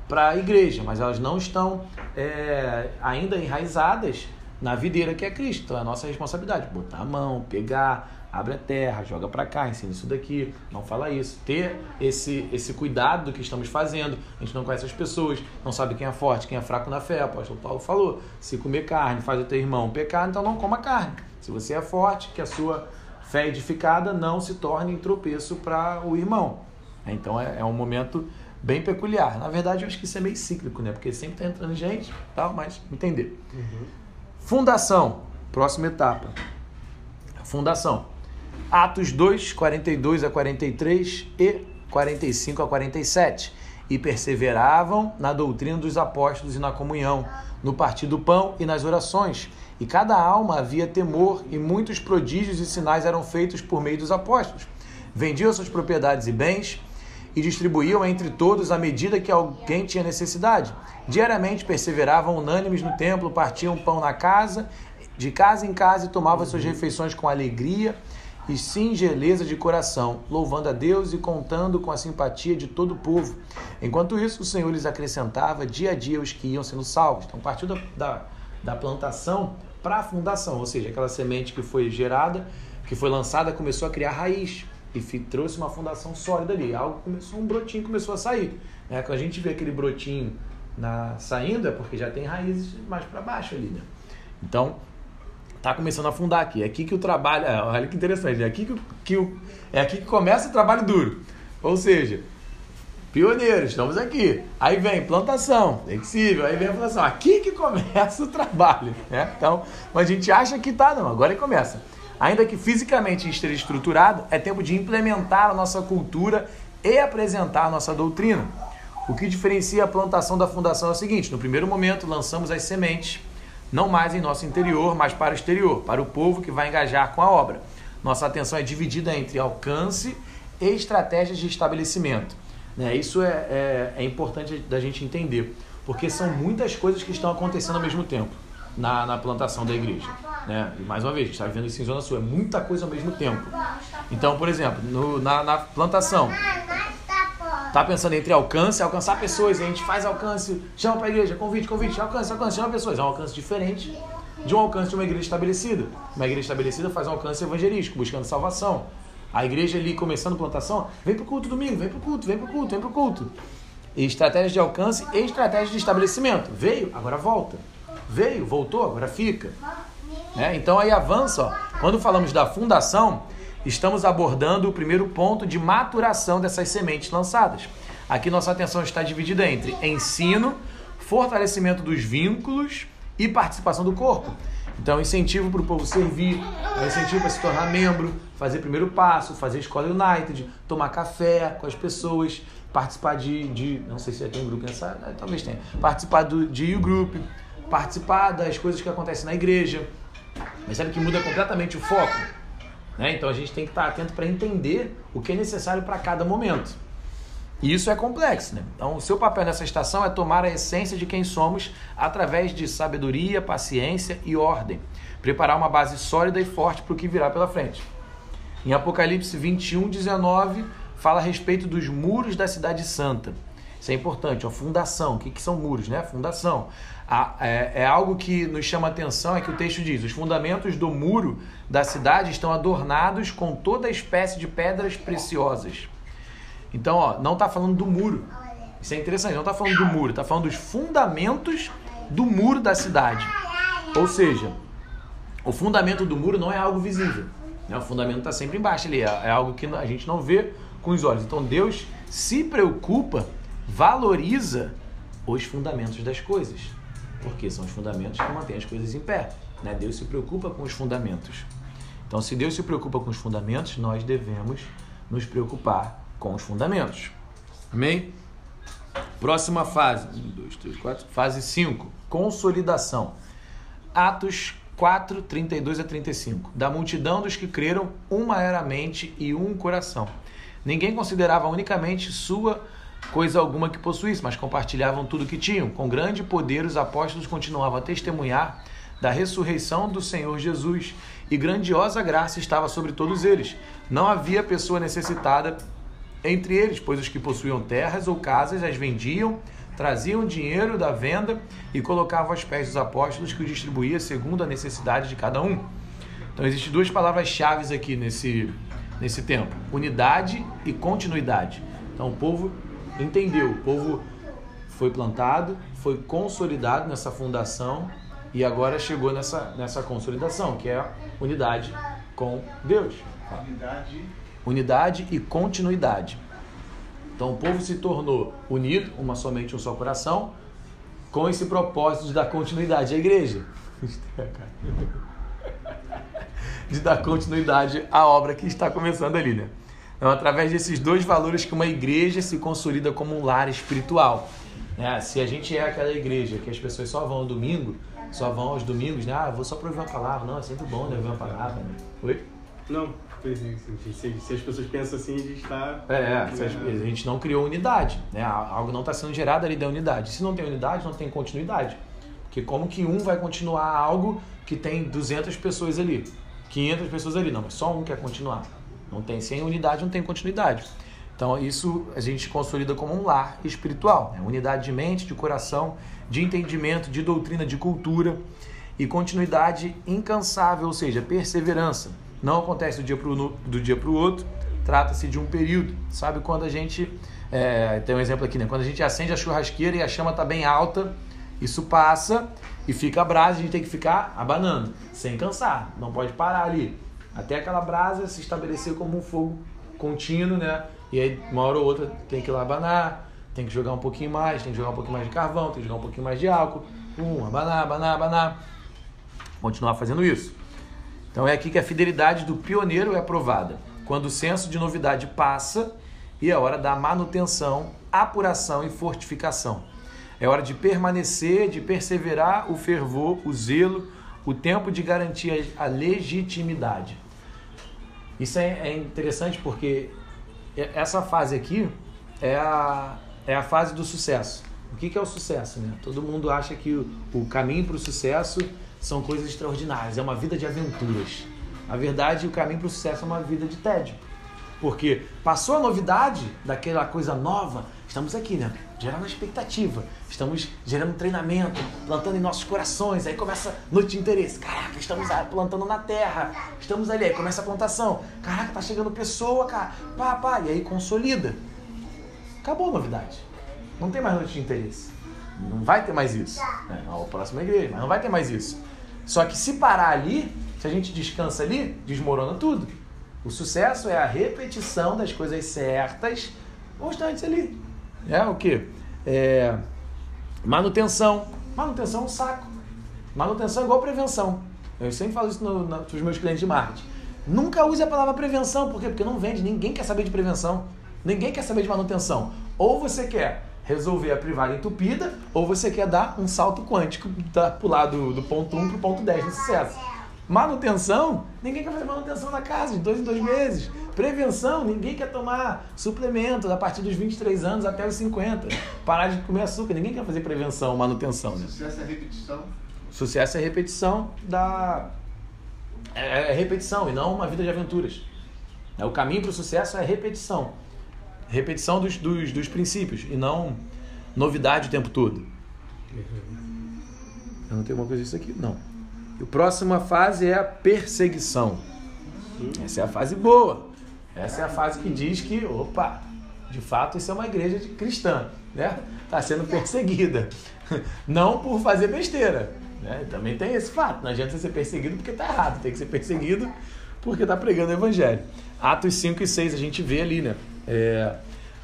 [SPEAKER 1] para a igreja, mas elas não estão é, ainda enraizadas na videira que é Cristo. Então é a nossa responsabilidade botar a mão, pegar, abre a terra, joga para cá, ensina isso daqui, não fala isso. Ter esse, esse cuidado do que estamos fazendo. A gente não conhece as pessoas, não sabe quem é forte, quem é fraco na fé. O apóstolo Paulo falou: se comer carne faz o teu irmão pecar, então não coma carne. Se você é forte, que a sua fé edificada não se torne em tropeço para o irmão. Então é, é um momento bem peculiar. Na verdade, eu acho que isso é meio cíclico, né? Porque sempre está entrando gente, tal, mas entender. Fundação, próxima etapa. Fundação. Atos 2, 42 a 43 e 45 a 47. E perseveravam na doutrina dos apóstolos e na comunhão, no partir do pão e nas orações. E cada alma havia temor, e muitos prodígios e sinais eram feitos por meio dos apóstolos. Vendiam suas propriedades e bens e distribuíam entre todos à medida que alguém tinha necessidade. Diariamente perseveravam unânimes no templo, partiam pão na casa, de casa em casa e tomavam suas refeições com alegria e singeleza de coração, louvando a Deus e contando com a simpatia de todo o povo. Enquanto isso, o Senhor lhes acrescentava dia a dia os que iam sendo salvos. Então, partiu da, da, da plantação para a fundação, ou seja, aquela semente que foi gerada, que foi lançada, começou a criar raiz e trouxe uma fundação sólida ali. Algo começou, um brotinho começou a sair. Né? Quando a gente vê aquele brotinho na saindo, é porque já tem raízes mais para baixo ali. Né? Então, tá começando a afundar aqui. É aqui que o trabalho. é, olha que interessante. É aqui que, que o, é aqui que começa o trabalho duro. Ou seja, pioneiros, estamos aqui. Aí vem plantação, flexível, aí vem a plantação. Aqui que começa o trabalho. Né? Então, a gente acha que tá, não, agora começa. Ainda que fisicamente esteja estruturado, é tempo de implementar a nossa cultura e apresentar a nossa doutrina. O que diferencia a plantação da fundação é o seguinte: no primeiro momento, lançamos as sementes, não mais em nosso interior, mas para o exterior, para o povo que vai engajar com a obra. Nossa atenção é dividida entre alcance e estratégias de estabelecimento. Né? Isso é, é, é importante da gente entender, porque são muitas coisas que estão acontecendo ao mesmo tempo na, na plantação da igreja. Né? E mais uma vez, a gente está vivendo isso em Zona Sul, é muita coisa ao mesmo tempo. Então, por exemplo, no- na, na plantação, tá pensando entre alcance, alcançar pessoas, a gente faz alcance, chama para a igreja, convite, convite, alcance, alcance, chama pessoas. É um alcance diferente de um alcance de uma igreja estabelecida. Uma igreja estabelecida faz um alcance evangelístico, buscando salvação. A igreja ali começando plantação, vem pro culto domingo, vem pro culto, vem pro culto, vem pro culto. E estratégias de alcance e estratégias de estabelecimento. Veio, agora volta. Veio, voltou, agora fica. Né? Então aí avança. Ó. Quando falamos da fundação, estamos abordando o primeiro ponto de maturação dessas sementes lançadas. Aqui nossa atenção está dividida entre ensino, fortalecimento dos vínculos e participação do corpo. Então, incentivo para o povo servir, é incentivo para se tornar membro, fazer primeiro passo, fazer escola United, tomar café com as pessoas, participar de. de não sei se já tem grupo nessa. né, Talvez tenha. Participar do, de U-Group, participar das coisas que acontecem na igreja. Percebe que muda completamente o foco. Né? Então a gente tem que estar atento para entender o que é necessário para cada momento. E isso é complexo, né? Então, o seu papel nessa estação é tomar a essência de quem somos através de sabedoria, paciência e ordem. Preparar uma base sólida e forte para o que virá pela frente. Em Apocalipse 21, 19, fala a respeito dos muros da cidade santa. Isso é importante, a fundação. O que, que são muros, né? Fundação. É, é algo que nos chama atenção, é que o texto diz: os fundamentos do muro da cidade estão adornados com toda espécie de pedras preciosas. Então, ó, não está falando do muro. Isso é interessante, não está falando do muro, está falando dos fundamentos do muro da cidade. Ou seja, o fundamento do muro não é algo visível. Né? O fundamento está sempre embaixo ali, é, é algo que a gente não vê com os olhos. Então Deus se preocupa, valoriza os fundamentos das coisas, porque são os fundamentos que mantêm as coisas em pé. Né? Deus se preocupa com os fundamentos. Então, se Deus se preocupa com os fundamentos, nós devemos nos preocupar com os fundamentos. Amém? Próxima fase. 1, 2, 3, 4. Fase 5. Consolidação. Atos 4, 32 a 35. Da multidão dos que creram, uma era mente e um coração. Ninguém considerava unicamente sua coisa alguma que possuísse, mas compartilhavam tudo que tinham. Com grande poder, os apóstolos continuavam a testemunhar da ressurreição do Senhor Jesus, e grandiosa graça estava sobre todos eles. Não havia pessoa necessitada entre eles, pois os que possuíam terras ou casas as vendiam, traziam dinheiro da venda e colocavam aos pés dos apóstolos que o distribuía segundo a necessidade de cada um. Então existem duas palavras-chave aqui nesse, nesse tempo: unidade e continuidade. Então o povo entendeu, o povo foi plantado, foi consolidado nessa fundação e agora chegou nessa, nessa consolidação, que é a unidade com Deus.
[SPEAKER 7] Unidade.
[SPEAKER 1] Unidade e continuidade. Então o povo se tornou unido, uma somente um só coração, com esse propósito de dar continuidade à igreja. (laughs) De dar continuidade à obra que está começando ali, né? Então, através desses dois valores que uma igreja se consolida como um lar espiritual. Né? Se a gente é aquela igreja que as pessoas só vão ao domingo, só vão aos domingos, né? Ah, vou só para ouvir uma palavra. Não, é sempre bom né, ouvir uma palavra. Né? Oi?
[SPEAKER 4] Não, se, as pessoas pensam assim, a gente está.
[SPEAKER 1] É, se a gente não criou unidade, né? Algo não está sendo gerado ali da unidade. Se não tem unidade, não tem continuidade. Porque como que um vai continuar algo que tem 200 pessoas ali, 500 pessoas ali? Não, mas só um quer continuar. Não tem sem unidade, não tem continuidade. Então isso a gente consolida como um lar espiritual, né? unidade de mente, de coração, de entendimento, de doutrina, de cultura e continuidade incansável, ou seja, perseverança. Não acontece do dia para o outro, trata-se de um período. Sabe quando a gente é, tem um exemplo aqui, né? Quando a gente acende a churrasqueira e a chama está bem alta, isso passa e fica a brasa, a gente tem que ficar abanando, sem cansar, não pode parar ali até aquela brasa se estabelecer como um fogo contínuo, né? E aí, uma hora ou outra, tem que ir lá abanar, tem que jogar um pouquinho mais, tem que jogar um pouquinho mais de carvão, tem que jogar um pouquinho mais de álcool. Um, abanar, abanar, abanar. Continuar fazendo isso. Então é aqui que a fidelidade do pioneiro é aprovada. Quando o senso de novidade passa e é hora da manutenção, apuração e fortificação. É hora de permanecer, de perseverar o fervor, o zelo, o tempo de garantir a legitimidade. Isso é, é interessante porque essa fase aqui é a, é a fase do sucesso. O que, é o sucesso? Né? Todo mundo acha que o, o caminho para o sucesso são coisas extraordinárias, é uma vida de aventuras. Na verdade, o caminho para o sucesso é uma vida de tédio. Porque passou a novidade daquela coisa nova, estamos aqui, né? Gerando expectativa, estamos gerando treinamento, plantando em nossos corações. Aí começa noite de interesse. Caraca, estamos plantando na terra, estamos ali. Aí começa a plantação. Caraca, tá chegando pessoa, cara. Pá, pá. E aí consolida. Acabou a novidade. Não tem mais noite de interesse. Não vai ter mais isso. É, a próxima igreja, mas não vai ter mais isso. Só que se parar ali, se a gente descansa ali, desmorona tudo. O sucesso é a repetição das coisas certas constantes ali. É o que? É, manutenção. Manutenção é um saco. Manutenção é igual prevenção. Eu sempre falo isso para os meus clientes de marketing. Nunca use a palavra prevenção. Por quê? Porque não vende. Ninguém quer saber de prevenção. Ninguém quer saber de manutenção. Ou você quer resolver a privada entupida, ou você quer dar um salto quântico, da, pular do, do ponto 1 para o ponto 10 no sucesso. Manutenção, ninguém quer fazer manutenção na casa de dois em dois meses. Prevenção, ninguém quer tomar suplemento a partir dos 23 anos até os 50. Parar de comer açúcar, ninguém quer fazer prevenção, manutenção. Né?
[SPEAKER 7] Sucesso é repetição.
[SPEAKER 1] Sucesso é repetição da. É, é repetição e não uma vida de aventuras. É, o caminho para o sucesso é repetição. Repetição dos, dos, dos princípios e não novidade o tempo todo. Eu não tenho uma coisa disso aqui? Não. E a próxima fase é a perseguição. Essa é a fase boa. Essa é a fase que diz que, opa, de fato isso é uma igreja cristã, né? Está sendo perseguida. (laughs) Não por fazer besteira. Né? Também tem esse fato. Não adianta ser perseguido porque está errado. Tem que ser perseguido porque está pregando o evangelho. Atos 5 e 6 a gente vê ali, né? É,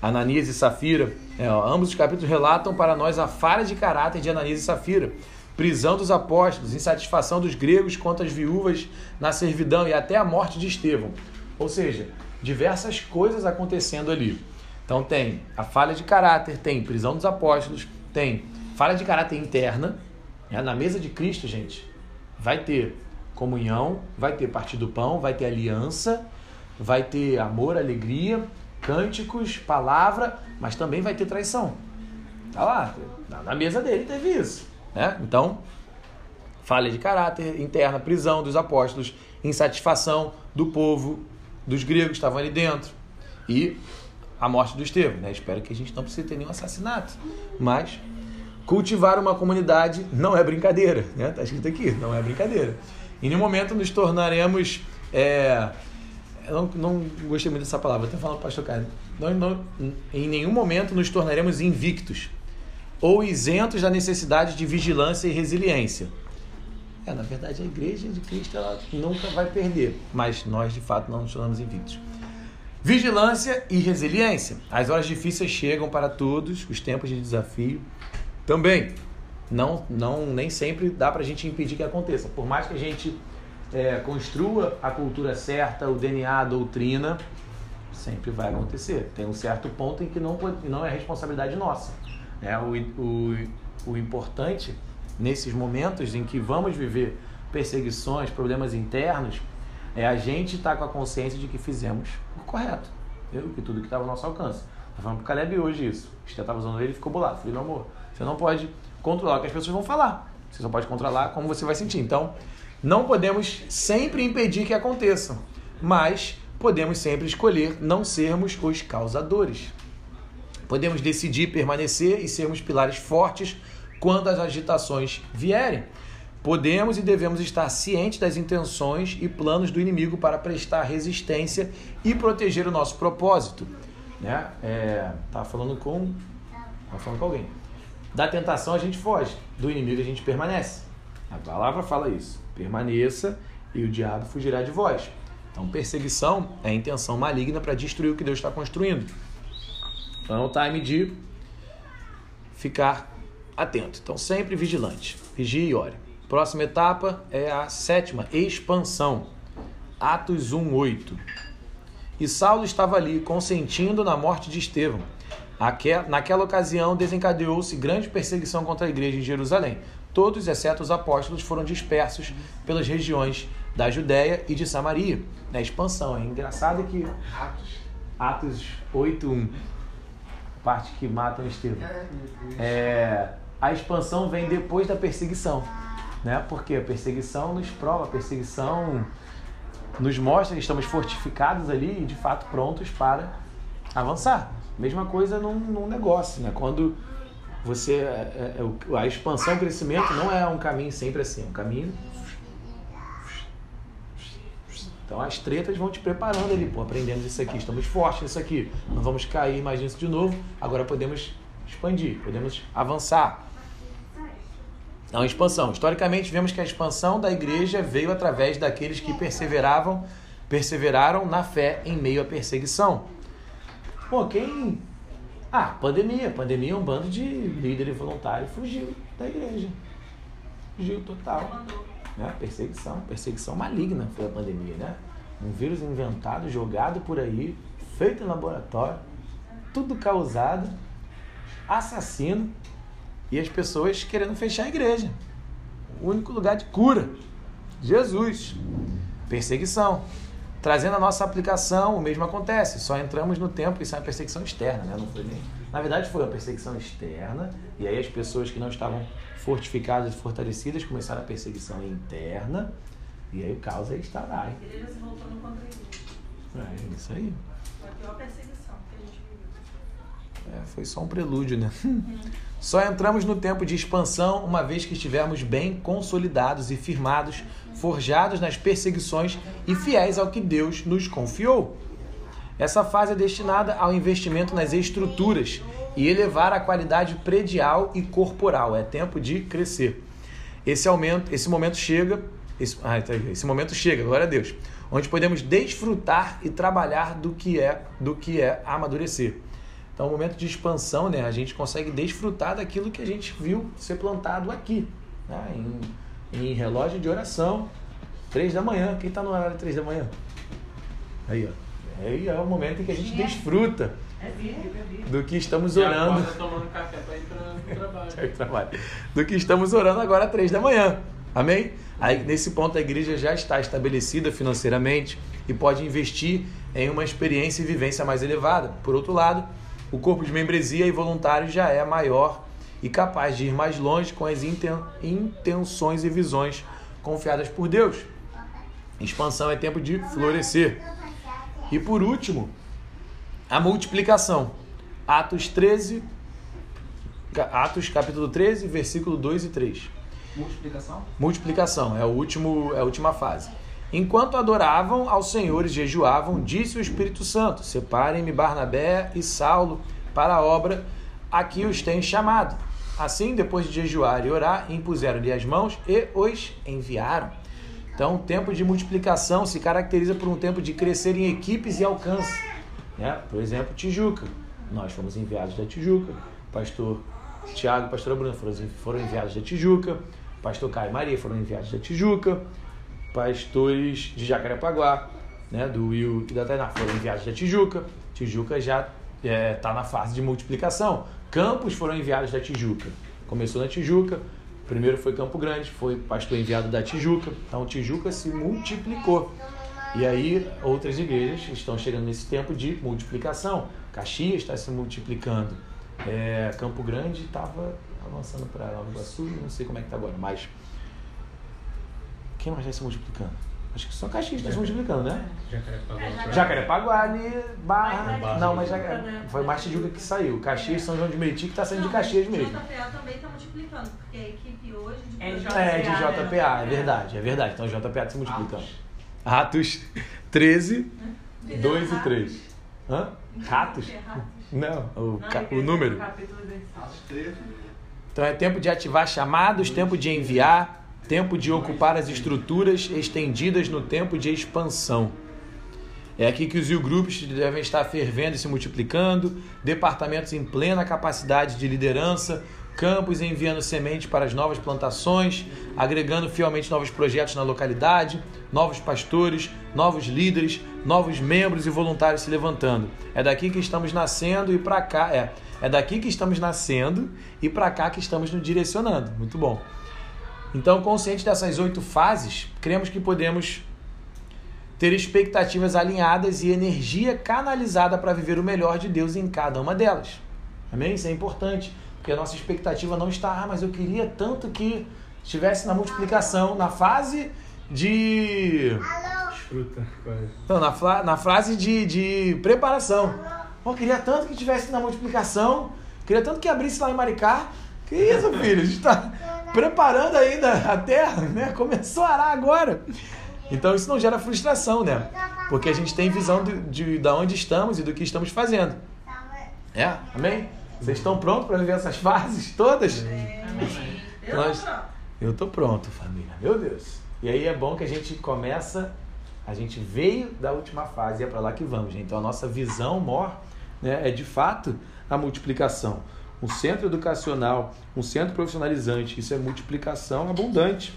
[SPEAKER 1] Ananias e Safira. É, ó, ambos os capítulos relatam para nós a falha de caráter de Ananias e Safira, prisão dos apóstolos, insatisfação dos gregos quanto às viúvas na servidão e até a morte de Estevão. Ou seja, diversas coisas acontecendo ali. Então tem a falha de caráter, tem prisão dos apóstolos, tem falha de caráter interna. né? Na mesa de Cristo, gente, vai ter comunhão, vai ter partir do pão, vai ter aliança, vai ter amor, alegria, cânticos, palavra, mas também vai ter traição. Tá lá, na mesa dele teve isso. Né? Então, falha de caráter interna, prisão dos apóstolos, insatisfação do povo, dos gregos que estavam ali dentro e a morte do Estevão. Né? Espero que a gente não precise ter nenhum assassinato, mas cultivar uma comunidade não é brincadeira, né? Tá escrito aqui, não é brincadeira. Em nenhum momento nos tornaremos é, eu não, não gostei muito dessa palavra, até falando para o pastor Carlos. Nós não, em nenhum momento nos tornaremos invictos ou isentos da necessidade de vigilância e resiliência. É, na verdade, a igreja de Cristo ela nunca vai perder, mas nós de fato não nos tornamos invictos. Vigilância e resiliência. As horas difíceis chegam para todos, os tempos de desafio também. Não, não, nem sempre dá para a gente impedir que aconteça. Por mais que a gente é, construa a cultura certa, o DNA, a doutrina, sempre vai acontecer. Tem um certo ponto em que não, não é responsabilidade nossa. Né? O, o, o importante nesses momentos em que vamos viver perseguições, problemas internos, é a gente estar com a consciência de que fizemos o correto. Entendeu? Que tudo que estava ao nosso alcance. Estou falando pro Caleb hoje isso. Esther estava usando ele ficou bolado. Falei, meu amor, você não pode controlar o que as pessoas vão falar. Você só pode controlar como você vai sentir. Então, não podemos sempre impedir que aconteçam, mas podemos sempre escolher não sermos os causadores. Podemos decidir permanecer e sermos pilares fortes quando as agitações vierem. Podemos e devemos estar cientes das intenções e planos do inimigo para prestar resistência e proteger o nosso propósito. Né? É, tá falando com, tá falando com alguém. Da tentação a gente foge, do inimigo a gente permanece. A palavra fala isso. Permaneça e o diabo fugirá de vós. Então, perseguição é a intenção maligna para destruir o que Deus está construindo. Então, é o time de ficar atento. Então, sempre vigilante. Vigie e ore. Próxima etapa é a sétima, expansão. Atos 1:8. E Saulo estava ali, consentindo na morte de Estevão. Aque- Naquela ocasião, desencadeou-se grande perseguição contra a igreja em Jerusalém. Todos, exceto os apóstolos, foram dispersos pelas regiões da Judéia e de Samaria. Na expansão. É engraçado que. Atos 8:1, parte que matam Estevão.
[SPEAKER 7] É.
[SPEAKER 1] É, a expansão vem depois da perseguição, né? Porque a perseguição nos prova, a perseguição nos mostra que estamos fortificados ali e de fato prontos para avançar. Mesma coisa num, num negócio, né? Quando você é- é- a expansão, o crescimento não é um caminho sempre assim, é um caminho então as tretas vão te preparando ali, pô, aprendemos isso aqui, estamos fortes nisso aqui, não vamos cair mais nisso de novo, agora podemos expandir, podemos avançar. Então, expansão. Historicamente, vemos que a expansão da igreja veio através daqueles que perseveravam, perseveraram na fé em meio à perseguição. Pô, quem. Ah, pandemia. Pandemia é um bando de líder e voluntário fugiu da igreja. Fugiu total. Né? Perseguição. Perseguição maligna foi a pandemia, né? Um vírus inventado, jogado por aí, feito em laboratório, tudo causado, assassino, e as pessoas querendo fechar a igreja. O único lugar de cura. Jesus. Perseguição. Trazendo a nossa aplicação, o mesmo acontece. Só entramos no tempo, isso é uma perseguição externa, né? Não foi nem... Na verdade, foi uma perseguição externa, e aí as pessoas que não estavam fortificadas e fortalecidas começaram a perseguição interna, e aí o caos aí estará. Hein?
[SPEAKER 3] igreja se voltando contra a igreja.
[SPEAKER 1] É isso aí.
[SPEAKER 3] Foi a pior perseguição que a gente viveu.
[SPEAKER 1] É, foi só um prelúdio, né? (laughs) Só entramos no tempo de expansão uma vez que estivermos bem consolidados e firmados, forjados nas perseguições e fiéis ao que Deus nos confiou. Essa fase é destinada ao investimento nas estruturas e elevar a qualidade predial e corporal. É tempo de crescer. Esse aumento, esse momento chega, esse, ah, esse momento chega, glória a Deus, onde podemos desfrutar e trabalhar do que é, do que é amadurecer. Então, o momento de expansão, né, a gente consegue desfrutar daquilo que a gente viu ser plantado aqui, né, em, em relógio de oração, três da manhã. Quem está no horário três da manhã? Aí, ó. Aí é o momento em que a gente desfruta do que estamos orando. (laughs) Do que estamos orando agora às três da manhã. Amém? Aí, nesse ponto, a igreja já está estabelecida financeiramente e pode investir em uma experiência e vivência mais elevada. Por outro lado, o corpo de membresia e voluntários já é maior e capaz de ir mais longe com as inten- intenções e visões confiadas por Deus. Expansão é tempo de florescer. E por último, a multiplicação. Atos 13, Ca- Atos capítulo 13, versículo 2 e 3.
[SPEAKER 8] Multiplicação?
[SPEAKER 1] Multiplicação, é, o último, é a última fase. Enquanto adoravam ao Senhor e jejuavam, disse o Espírito Santo: Separem-me Barnabé e Saulo para a obra a que os tenho chamado. Assim, depois de jejuar e orar, impuseram-lhe as mãos e os enviaram. Então, o tempo de multiplicação se caracteriza por um tempo de crescer em equipes e alcance. Né? Por exemplo, Tijuca. Nós fomos enviados da Tijuca. Pastor Tiago e pastora Bruna foram, enviados da Tijuca. Pastor Caio e Maria foram enviados da Tijuca. Pastores de Jacarepaguá, né, do Will e da Tainá, foram enviados da Tijuca. Tijuca já está na fase de multiplicação. Campos foram enviados da Tijuca. Começou na Tijuca, primeiro foi Campo Grande, foi pastor enviado da Tijuca. Então Tijuca se multiplicou. E aí outras igrejas estão chegando nesse tempo de multiplicação. Caxias está se multiplicando. É, Campo Grande estava avançando para Nova Iguaçu, não sei como é que está agora, mas quem mais está se multiplicando? Acho que só Caxias está se multiplicando, né?
[SPEAKER 4] Jacarepaguá.
[SPEAKER 1] Jacarepaguá ali, Barra.
[SPEAKER 3] Mas é
[SPEAKER 1] Não, mas já,
[SPEAKER 3] né?
[SPEAKER 1] foi mais Tijuca que saiu. Caxias, São João de Meriti, que está saindo de Caxias mesmo.
[SPEAKER 3] JPA também está multiplicando, porque a equipe hoje de
[SPEAKER 2] É
[SPEAKER 3] projetos-
[SPEAKER 1] É, de JPA, é verdade, é verdade. Então JPA está se multiplicando. Atos 13, 2 e 3. Hã? Ratos? Não, o, ca- o número.
[SPEAKER 7] Atos 13.
[SPEAKER 1] Então é tempo de ativar chamados, tempo de enviar, tempo de ocupar as estruturas estendidas no tempo de expansão. É aqui que os grupos devem estar fervendo e se multiplicando, departamentos em plena capacidade de liderança, campos enviando semente para as novas plantações, agregando fielmente novos projetos na localidade, novos pastores, novos líderes, novos membros e voluntários se levantando. É daqui que estamos nascendo e para cá é. É daqui que estamos nascendo e para cá que estamos nos direcionando. Muito bom. Então, consciente dessas oito fases, cremos que podemos ter expectativas alinhadas e energia canalizada para viver o melhor de Deus em cada uma delas. Amém? Isso é importante, porque a nossa expectativa não está, ah, mas eu queria tanto que estivesse na multiplicação, na fase de.
[SPEAKER 4] Desfruta. quase.
[SPEAKER 1] Não, na, fla- na frase de, de preparação. Pô, queria tanto que estivesse na multiplicação, queria tanto que abrisse lá em Maricá. Que isso, filho? A gente está preparando ainda a terra, né? Começou a arar agora. Então isso não gera frustração, né? Porque a gente tem visão de, de, de onde estamos e do que estamos fazendo. É? Amém? Vocês estão prontos para viver essas fases todas?
[SPEAKER 3] Eu
[SPEAKER 1] Nós-
[SPEAKER 3] tô pronto.
[SPEAKER 1] Eu tô pronto, família. Meu Deus. E aí é bom que a gente começa, a gente veio da última fase e é para lá que vamos. gente. Então a nossa visão maior né, é de fato a multiplicação. Um centro educacional, um centro profissionalizante, isso é multiplicação abundante.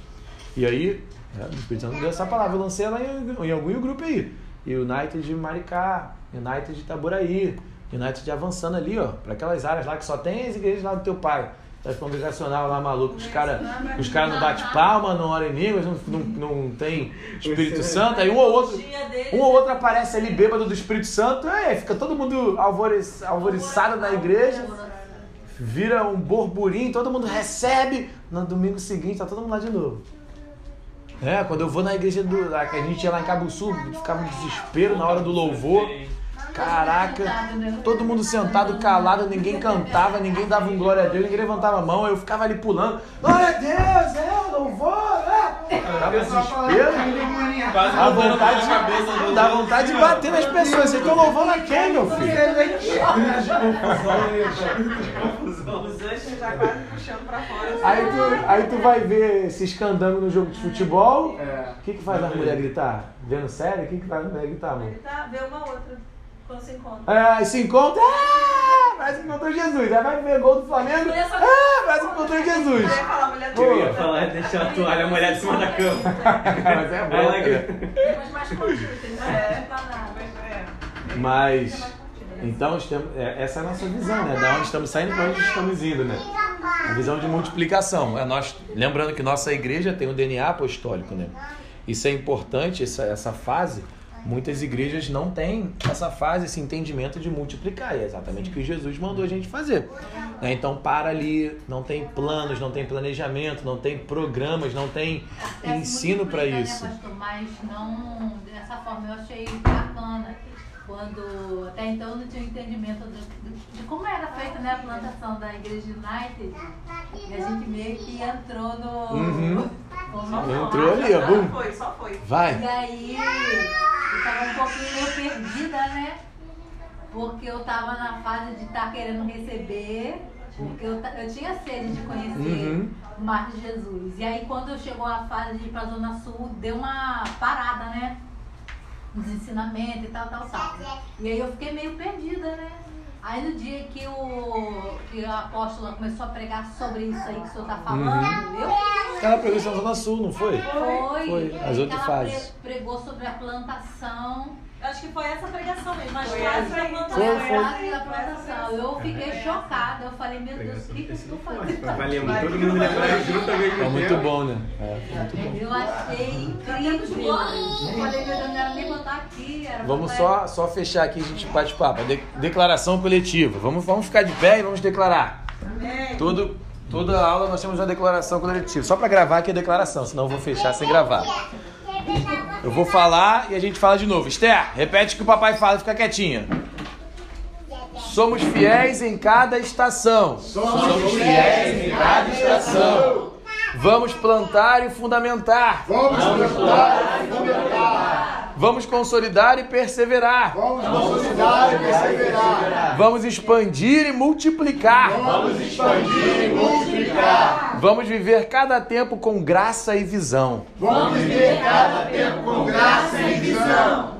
[SPEAKER 1] E aí, é, o Espírito Santo deu essa palavra, eu lancei ela em, em algum grupo aí. United de Maricá, United de Itaboraí, United de avançando ali, ó, para aquelas áreas lá que só tem as igrejas lá do teu pai. Das congregacional lá maluco, os caras os cara não bate palma, não ora em línguas, não, não, não tem Espírito Santo, aí um ou outro, um ou outro aparece ali bêbado do Espírito Santo, é, fica todo mundo alvoriç, alvoriçado na igreja, vira um burburinho, todo mundo recebe, no domingo seguinte tá todo mundo lá de novo. É, quando eu vou na igreja do, lá, que a gente ia lá em Cabo Sul, ficava um desespero na hora do louvor. Caraca, todo mundo sentado, calado, ninguém cantava, ninguém dava um glória a Deus, ninguém levantava a mão, eu ficava ali pulando. Glória a Deus, é, louvor, desespero.
[SPEAKER 6] Quase mudando
[SPEAKER 1] vontade,
[SPEAKER 6] cabeça
[SPEAKER 1] de, dá vontade de bater nas pessoas. Vocês estão louvando a quem, meu filho?
[SPEAKER 2] Os anjos já quase puxando pra fora.
[SPEAKER 1] Aí tu, aí tu vai ver se escandando no jogo de futebol. O que, que faz a mulher gritar? Vendo série? O que, que faz a mulher gritar, amor?
[SPEAKER 3] Tá, vê uma outra. Quando se encontra.
[SPEAKER 1] Ah, se encontra. Ah, parece que encontrou Jesus. Aí vai ver gol do Flamengo. Ah, parece que encontrou Jesus.
[SPEAKER 2] Eu ia falar mulher
[SPEAKER 1] Pô.
[SPEAKER 4] Eu ia falar, deixar a toalha molhada em cima da cama. (laughs)
[SPEAKER 1] Mas é bom. Cara.
[SPEAKER 3] Temos mais entendeu?
[SPEAKER 2] É.
[SPEAKER 3] Dá nada.
[SPEAKER 2] Mas, é.
[SPEAKER 1] Mas, então, estamos- é, essa é a nossa visão, né? Da onde estamos saindo para onde estamos indo, né? A visão de multiplicação. É nós, lembrando que nossa igreja tem um DNA apostólico, né? Isso é importante, essa, essa fase. Muitas igrejas não têm essa fase, esse entendimento de multiplicar. E é exatamente o que Jesus mandou a gente fazer. né? Então, para ali, não tem planos, não tem planejamento, não tem programas, não tem
[SPEAKER 5] É,
[SPEAKER 1] ensino para
[SPEAKER 5] multiplica,
[SPEAKER 1] isso.
[SPEAKER 5] Né, pastor? Mas não dessa forma. Eu achei bacana. Quando até então eu não tinha entendimento de, de- de como era feita né, a plantação da Igreja United. E a gente meio que entrou no.
[SPEAKER 1] Uhum. Entrou ali, ó,
[SPEAKER 2] Só
[SPEAKER 1] bum.
[SPEAKER 2] foi, só foi.
[SPEAKER 1] Vai!
[SPEAKER 5] E aí eu tava um pouquinho meio perdida, né? Porque eu tava na fase de estar querendo receber, porque eu, eu tinha sede de conhecer
[SPEAKER 1] Uhum.
[SPEAKER 5] mais de Jesus. E aí quando chegou a fase de ir pra Zona Sul, deu uma parada, né? Nos ensinamentos e tal, tal, tal. E aí eu fiquei meio perdida, né? Aí no dia que o, que a apóstola começou a pregar sobre isso aí que o senhor tá falando, eu
[SPEAKER 1] Ela pegou isso na Zona Sul, não foi?
[SPEAKER 5] foi,
[SPEAKER 1] Foi, as outras fases.
[SPEAKER 5] pre- pregou sobre a plantação.
[SPEAKER 3] Eu acho que foi essa pregação mesmo, as
[SPEAKER 2] Foi
[SPEAKER 3] frases
[SPEAKER 2] essa.
[SPEAKER 5] Foi
[SPEAKER 1] Foi,
[SPEAKER 5] frase da plantação. Eu fiquei chocada. Eu falei, meu Deus, o que que eu estou fazendo?
[SPEAKER 4] Lembrar, todo mundo lembrar junto ao mesmo
[SPEAKER 1] É muito bom, né? É, muito bom.
[SPEAKER 5] Eu achei incrível. Eu falei, meu Deus, não era nem botar aqui. Era
[SPEAKER 1] Vamos só, só fechar aqui, a gente bate papo. De- declaração coletiva. Vamos, vamos ficar de pé e vamos declarar. Todo, toda aula nós temos uma declaração coletiva. Só para gravar aqui a declaração, senão eu vou fechar sem gravar. Eu vou falar e a gente fala de novo. Esther, repete o que o papai fala e fica quietinha. Somos fiéis em cada estação. Somos fiéis em cada estação. Vamos plantar e fundamentar.
[SPEAKER 7] Vamos plantar e fundamentar.
[SPEAKER 1] Vamos consolidar e perseverar.
[SPEAKER 7] Vamos consolidar e perseverar.
[SPEAKER 1] Vamos expandir e multiplicar.
[SPEAKER 7] Vamos expandir e multiplicar.
[SPEAKER 1] Vamos viver cada tempo com graça e visão.
[SPEAKER 7] Vamos viver cada tempo com graça e visão.